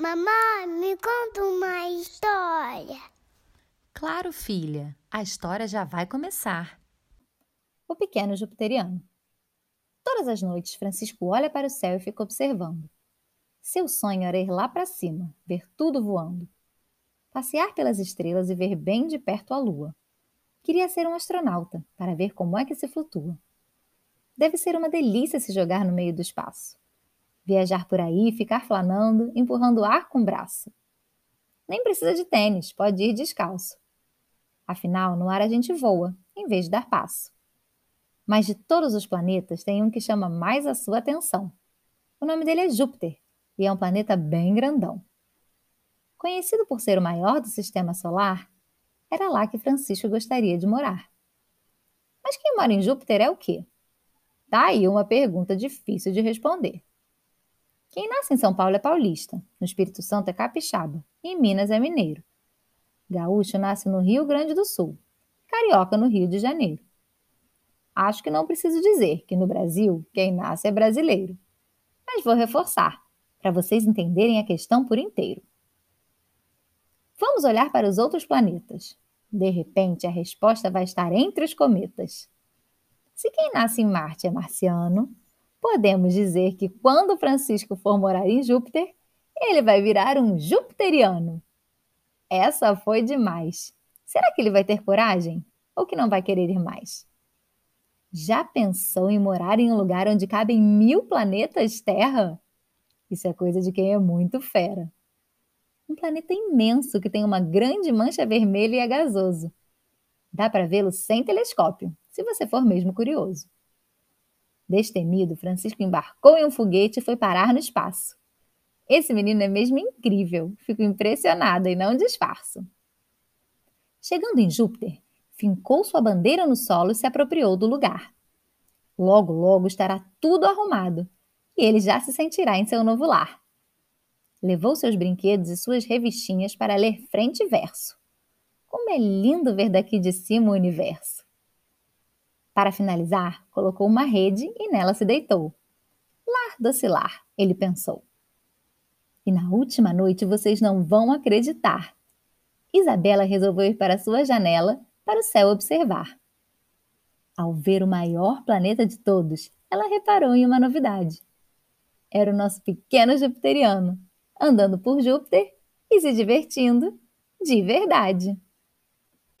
Mamãe, me conta uma história. Claro, filha, a história já vai começar. O pequeno jupiteriano. Todas as noites, Francisco olha para o céu e fica observando. Seu sonho era ir lá para cima, ver tudo voando. Passear pelas estrelas e ver bem de perto a lua. Queria ser um astronauta para ver como é que se flutua. Deve ser uma delícia se jogar no meio do espaço. Viajar por aí, ficar flanando, empurrando ar com o braço. Nem precisa de tênis, pode ir descalço. Afinal, no ar a gente voa, em vez de dar passo. Mas de todos os planetas, tem um que chama mais a sua atenção. O nome dele é Júpiter e é um planeta bem grandão. Conhecido por ser o maior do sistema solar, era lá que Francisco gostaria de morar. Mas quem mora em Júpiter é o quê? Tá aí uma pergunta difícil de responder. Quem nasce em São Paulo é paulista, no Espírito Santo é capixaba e em Minas é mineiro. Gaúcho nasce no Rio Grande do Sul, carioca no Rio de Janeiro. Acho que não preciso dizer que no Brasil quem nasce é brasileiro. Mas vou reforçar, para vocês entenderem a questão por inteiro. Vamos olhar para os outros planetas. De repente, a resposta vai estar entre os cometas. Se quem nasce em Marte é marciano, podemos dizer que quando Francisco for morar em Júpiter, ele vai virar um jupiteriano. Essa foi demais. Será que ele vai ter coragem? Ou que não vai querer ir mais? Já pensou em morar em um lugar onde cabem mil planetas Terra? Isso é coisa de quem é muito fera. Um planeta imenso que tem uma grande mancha vermelha e é gasoso. Dá para vê-lo sem telescópio, se você for mesmo curioso. Destemido, Francisco embarcou em um foguete e foi parar no espaço. Esse menino é mesmo incrível, fico impressionada e não disfarço. Chegando em Júpiter, fincou sua bandeira no solo e se apropriou do lugar. Logo, logo estará tudo arrumado e ele já se sentirá em seu novo lar. Levou seus brinquedos e suas revistinhas para ler frente e verso. Como é lindo ver daqui de cima o universo! Para finalizar, colocou uma rede e nela se deitou. Lar docilar, ele pensou. E na última noite vocês não vão acreditar. Isabela resolveu ir para sua janela para o céu observar. Ao ver o maior planeta de todos, ela reparou em uma novidade. Era o nosso pequeno jupiteriano, andando por Júpiter e se divertindo de verdade.